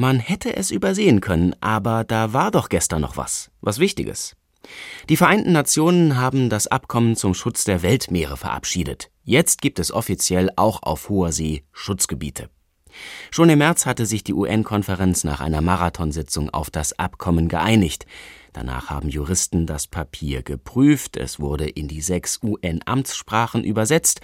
Man hätte es übersehen können, aber da war doch gestern noch was, was Wichtiges. Die Vereinten Nationen haben das Abkommen zum Schutz der Weltmeere verabschiedet. Jetzt gibt es offiziell auch auf hoher See Schutzgebiete. Schon im März hatte sich die UN-Konferenz nach einer Marathonsitzung auf das Abkommen geeinigt. Danach haben Juristen das Papier geprüft, es wurde in die sechs UN-Amtssprachen übersetzt.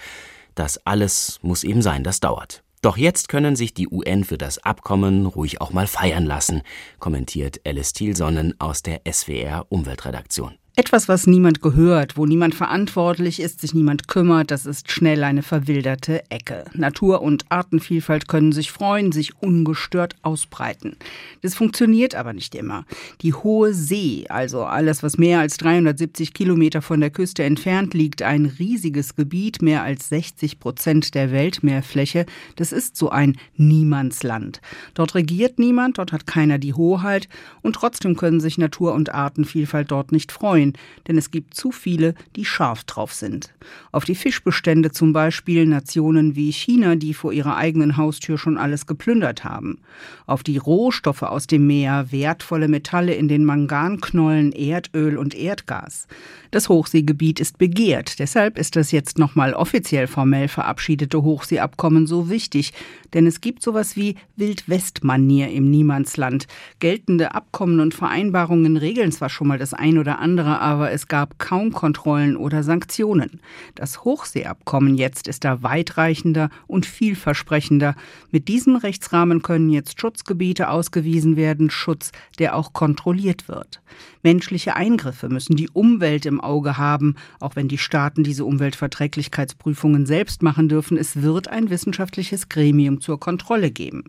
Das alles muss eben sein, das dauert. Doch jetzt können sich die UN für das Abkommen ruhig auch mal feiern lassen, kommentiert Alice Thielsonnen aus der SWR Umweltredaktion. Etwas, was niemand gehört, wo niemand verantwortlich ist, sich niemand kümmert, das ist schnell eine verwilderte Ecke. Natur- und Artenvielfalt können sich freuen, sich ungestört ausbreiten. Das funktioniert aber nicht immer. Die hohe See, also alles, was mehr als 370 Kilometer von der Küste entfernt liegt, ein riesiges Gebiet, mehr als 60 Prozent der Weltmeerfläche, das ist so ein Niemandsland. Dort regiert niemand, dort hat keiner die Hoheit und trotzdem können sich Natur- und Artenvielfalt dort nicht freuen freuen, denn es gibt zu viele, die scharf drauf sind. Auf die Fischbestände zum Beispiel Nationen wie China, die vor ihrer eigenen Haustür schon alles geplündert haben. Auf die Rohstoffe aus dem Meer, wertvolle Metalle in den Manganknollen, Erdöl und Erdgas. Das Hochseegebiet ist begehrt, deshalb ist das jetzt nochmal offiziell formell verabschiedete Hochseeabkommen so wichtig, denn es gibt sowas wie Wildwestmanier im Niemandsland. Geltende Abkommen und Vereinbarungen regeln zwar schon mal das ein oder andere, aber es gab kaum Kontrollen oder Sanktionen. Das Hochseeabkommen jetzt ist da weitreichender und vielversprechender. Mit diesem Rechtsrahmen können jetzt Schutzgebiete ausgewiesen werden, Schutz, der auch kontrolliert wird. Menschliche Eingriffe müssen die Umwelt im Auge haben, auch wenn die Staaten diese Umweltverträglichkeitsprüfungen selbst machen dürfen. Es wird ein wissenschaftliches Gremium zur Kontrolle geben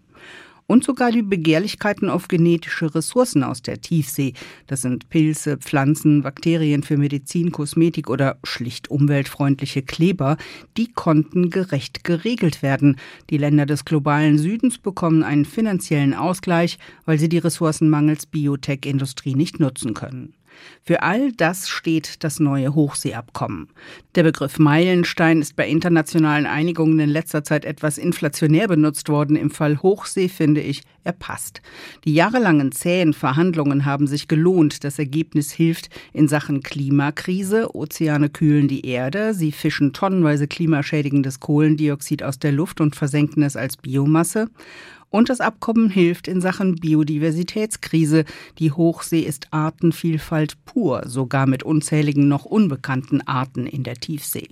und sogar die Begehrlichkeiten auf genetische Ressourcen aus der Tiefsee. Das sind Pilze, Pflanzen, Bakterien für Medizin, Kosmetik oder schlicht umweltfreundliche Kleber. Die konnten gerecht geregelt werden. Die Länder des globalen Südens bekommen einen finanziellen Ausgleich, weil sie die Ressourcen mangels Biotech-Industrie nicht nutzen können. Für all das steht das neue Hochseeabkommen. Der Begriff Meilenstein ist bei internationalen Einigungen in letzter Zeit etwas inflationär benutzt worden. Im Fall Hochsee finde ich, er passt. Die jahrelangen zähen Verhandlungen haben sich gelohnt. Das Ergebnis hilft in Sachen Klimakrise. Ozeane kühlen die Erde, sie fischen tonnenweise klimaschädigendes Kohlendioxid aus der Luft und versenken es als Biomasse. Und das Abkommen hilft in Sachen Biodiversitätskrise. Die Hochsee ist Artenvielfalt pur, sogar mit unzähligen noch unbekannten Arten in der Tiefsee.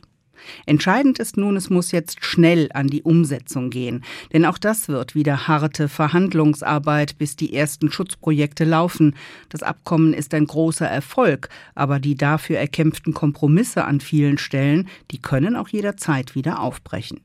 Entscheidend ist nun, es muss jetzt schnell an die Umsetzung gehen, denn auch das wird wieder harte Verhandlungsarbeit, bis die ersten Schutzprojekte laufen. Das Abkommen ist ein großer Erfolg, aber die dafür erkämpften Kompromisse an vielen Stellen, die können auch jederzeit wieder aufbrechen.